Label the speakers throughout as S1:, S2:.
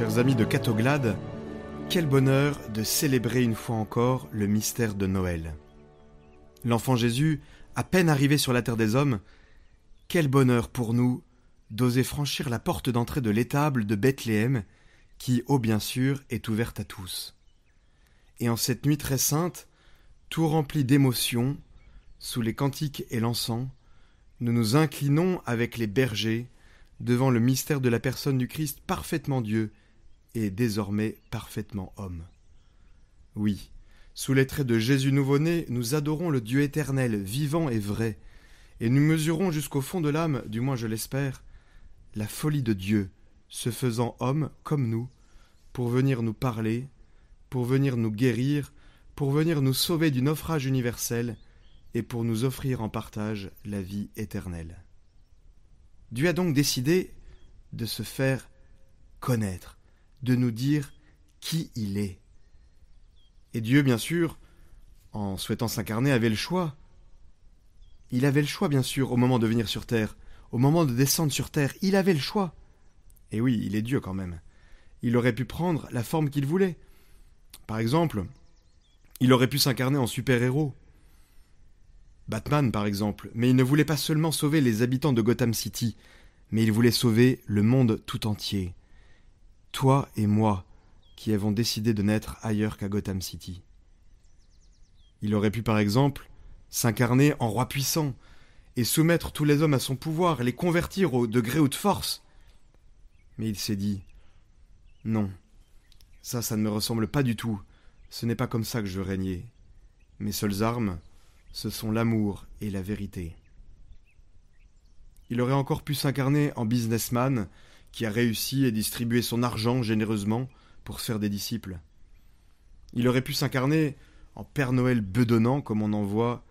S1: Chers amis de Catoglade, quel bonheur de célébrer une fois encore le mystère de Noël. L'enfant Jésus, à peine arrivé sur la terre des hommes, quel bonheur pour nous d'oser franchir la porte d'entrée de l'étable de Bethléem, qui, ô bien sûr, est ouverte à tous. Et en cette nuit très sainte, tout rempli d'émotions, sous les cantiques et l'encens, nous nous inclinons avec les bergers devant le mystère de la personne du Christ parfaitement Dieu et désormais parfaitement homme. Oui, sous les traits de Jésus nouveau-né, nous adorons le Dieu éternel, vivant et vrai, et nous mesurons jusqu'au fond de l'âme, du moins je l'espère, la folie de Dieu, se faisant homme comme nous, pour venir nous parler, pour venir nous guérir, pour venir nous sauver du naufrage universel, et pour nous offrir en partage la vie éternelle. Dieu a donc décidé de se faire connaître, de nous dire qui il est. Et Dieu, bien sûr, en souhaitant s'incarner, avait le choix. Il avait le choix, bien sûr, au moment de venir sur terre, au moment de descendre sur terre, il avait le choix. Et oui, il est Dieu quand même. Il aurait pu prendre la forme qu'il voulait. Par exemple, il aurait pu s'incarner en super-héros. Batman, par exemple, mais il ne voulait pas seulement sauver les habitants de Gotham City, mais il voulait sauver le monde tout entier toi et moi, qui avons décidé de naître ailleurs qu'à Gotham City. Il aurait pu par exemple s'incarner en roi puissant, et soumettre tous les hommes à son pouvoir, les convertir au degré ou de force. Mais il s'est dit Non, ça, ça ne me ressemble pas du tout, ce n'est pas comme ça que je veux régner. Mes seules armes, ce sont l'amour et la vérité. Il aurait encore pu s'incarner en businessman qui a réussi et distribué son argent généreusement pour faire des disciples. Il aurait pu s'incarner en Père Noël bedonnant, comme on en voit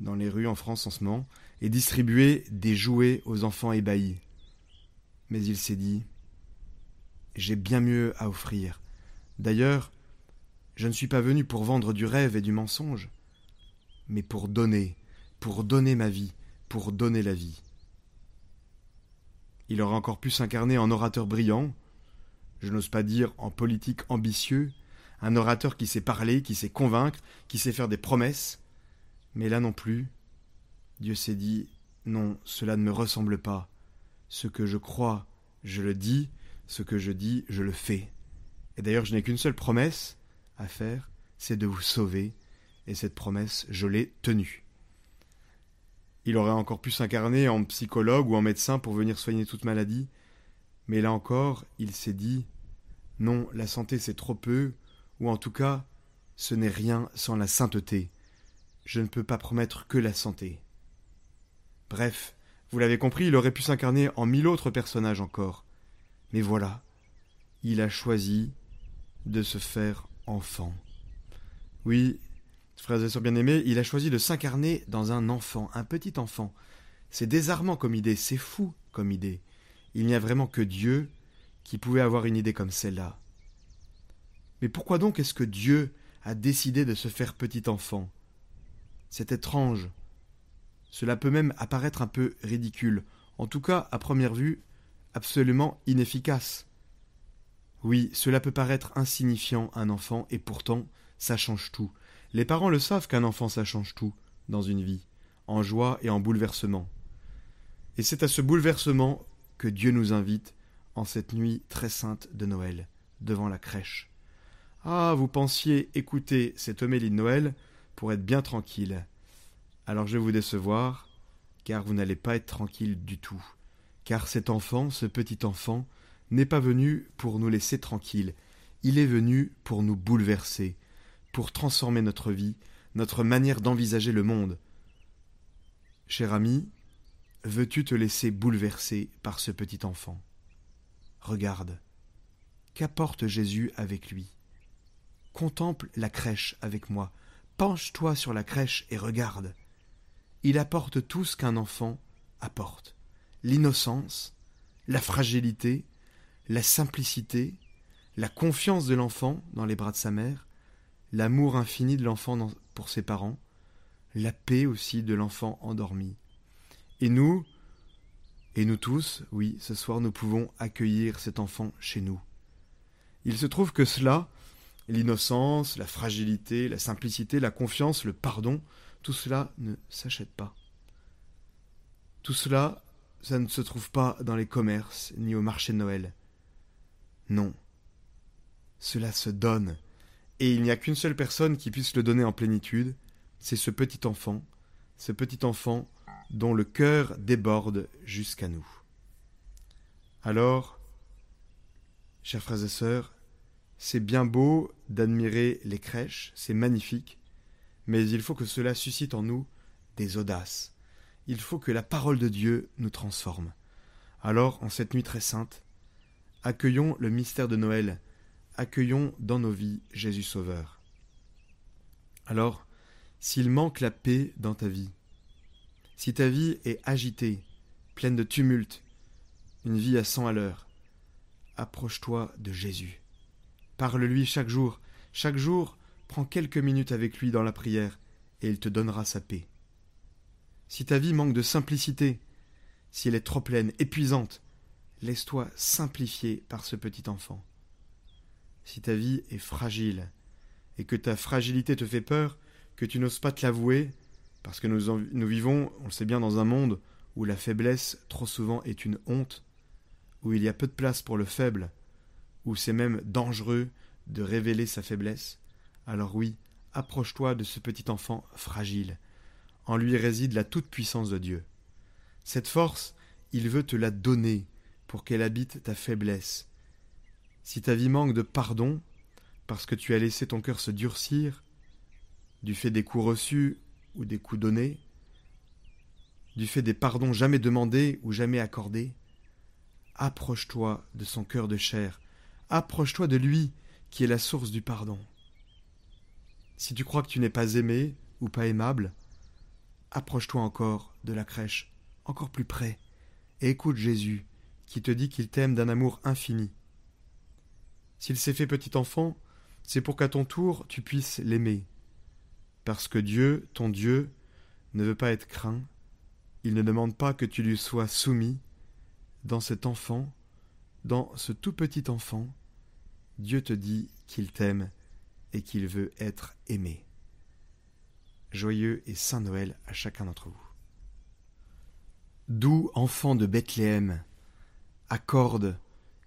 S1: dans les rues en France en ce moment, et distribuer des jouets aux enfants ébahis. Mais il s'est dit J'ai bien mieux à offrir. D'ailleurs, je ne suis pas venu pour vendre du rêve et du mensonge, mais pour donner, pour donner ma vie, pour donner la vie. Il aurait encore pu s'incarner en orateur brillant, je n'ose pas dire en politique ambitieux, un orateur qui sait parler, qui sait convaincre, qui sait faire des promesses. Mais là non plus, Dieu s'est dit Non, cela ne me ressemble pas. Ce que je crois, je le dis, ce que je dis, je le fais. Et d'ailleurs, je n'ai qu'une seule promesse à faire, c'est de vous sauver, et cette promesse, je l'ai tenue. Il aurait encore pu s'incarner en psychologue ou en médecin pour venir soigner toute maladie, mais là encore, il s'est dit Non, la santé c'est trop peu, ou en tout cas, ce n'est rien sans la sainteté. Je ne peux pas promettre que la santé. Bref, vous l'avez compris, il aurait pu s'incarner en mille autres personnages encore. Mais voilà, il a choisi de se faire enfant. Oui, Frères et sœurs bien-aimés, il a choisi de s'incarner dans un enfant, un petit enfant. C'est désarmant comme idée, c'est fou comme idée. Il n'y a vraiment que Dieu qui pouvait avoir une idée comme celle-là. Mais pourquoi donc est-ce que Dieu a décidé de se faire petit enfant? C'est étrange. Cela peut même apparaître un peu ridicule, en tout cas à première vue absolument inefficace. Oui, cela peut paraître insignifiant un enfant, et pourtant ça change tout. Les parents le savent qu'un enfant ça change tout dans une vie, en joie et en bouleversement. Et c'est à ce bouleversement que Dieu nous invite en cette nuit très sainte de Noël, devant la crèche. Ah, vous pensiez écouter cette homélie de Noël pour être bien tranquille. Alors je vais vous décevoir, car vous n'allez pas être tranquille du tout. Car cet enfant, ce petit enfant, n'est pas venu pour nous laisser tranquilles, il est venu pour nous bouleverser, pour transformer notre vie, notre manière d'envisager le monde. Cher ami, veux-tu te laisser bouleverser par ce petit enfant? Regarde, qu'apporte Jésus avec lui? Contemple la crèche avec moi, penche-toi sur la crèche et regarde. Il apporte tout ce qu'un enfant apporte l'innocence, la fragilité, la simplicité, la confiance de l'enfant dans les bras de sa mère, l'amour infini de l'enfant pour ses parents, la paix aussi de l'enfant endormi. Et nous, et nous tous, oui, ce soir nous pouvons accueillir cet enfant chez nous. Il se trouve que cela, l'innocence, la fragilité, la simplicité, la confiance, le pardon, tout cela ne s'achète pas. Tout cela, ça ne se trouve pas dans les commerces ni au marché de Noël. Non. Cela se donne. Et il n'y a qu'une seule personne qui puisse le donner en plénitude, c'est ce petit enfant, ce petit enfant dont le cœur déborde jusqu'à nous. Alors, chers frères et sœurs, c'est bien beau d'admirer les crèches, c'est magnifique, mais il faut que cela suscite en nous des audaces. Il faut que la parole de Dieu nous transforme. Alors, en cette nuit très sainte, accueillons le mystère de Noël, accueillons dans nos vies Jésus Sauveur. Alors, s'il manque la paix dans ta vie, si ta vie est agitée, pleine de tumulte, une vie à cent à l'heure, approche-toi de Jésus. Parle-lui chaque jour. Chaque jour, prends quelques minutes avec lui dans la prière, et il te donnera sa paix. Si ta vie manque de simplicité, si elle est trop pleine, épuisante, laisse-toi simplifier par ce petit enfant. Si ta vie est fragile, et que ta fragilité te fait peur, que tu n'oses pas te l'avouer, parce que nous, vivons, on le sait bien, dans un monde où la faiblesse trop souvent est une honte, où il y a peu de place pour le faible, où c'est même dangereux de révéler sa faiblesse, alors oui, approche-toi de ce petit enfant fragile. En lui réside la toute-puissance de Dieu. Cette force, il veut te la donner pour qu'elle habite ta faiblesse. Si ta vie manque de pardon, parce que tu as laissé ton cœur se durcir, du fait des coups reçus ou des coups donnés, du fait des pardons jamais demandés ou jamais accordés, approche-toi de son cœur de chair, approche-toi de lui qui est la source du pardon. Si tu crois que tu n'es pas aimé ou pas aimable, approche-toi encore de la crèche, encore plus près, et écoute Jésus qui te dit qu'il t'aime d'un amour infini. S'il s'est fait petit enfant, c'est pour qu'à ton tour tu puisses l'aimer, parce que Dieu, ton Dieu, ne veut pas être craint, il ne demande pas que tu lui sois soumis. Dans cet enfant, dans ce tout petit enfant, Dieu te dit qu'il t'aime et qu'il veut être aimé. Joyeux et Saint Noël à chacun d'entre vous. Doux enfant de Bethléem, accorde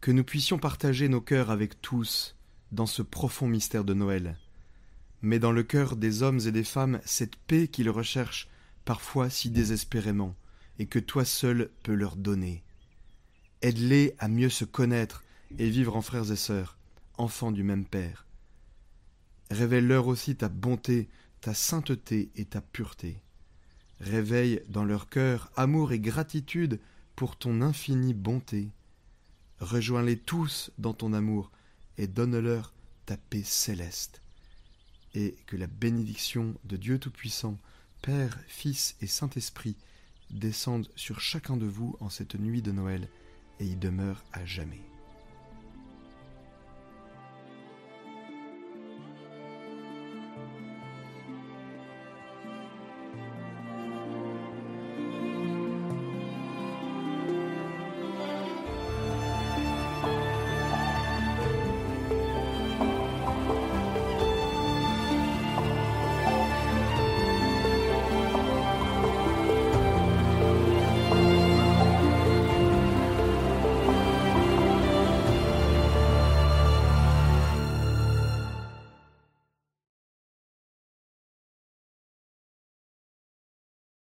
S1: que nous puissions partager nos cœurs avec tous dans ce profond mystère de Noël mais dans le cœur des hommes et des femmes cette paix qu'ils recherchent parfois si désespérément, et que toi seul peux leur donner. Aide-les à mieux se connaître et vivre en frères et sœurs, enfants du même Père. Révèle-leur aussi ta bonté, ta sainteté et ta pureté. Réveille dans leur cœur amour et gratitude pour ton infinie bonté. Rejoins-les tous dans ton amour et donne-leur ta paix céleste et que la bénédiction de Dieu Tout-Puissant, Père, Fils et Saint-Esprit descende sur chacun de vous en cette nuit de Noël et y demeure à jamais.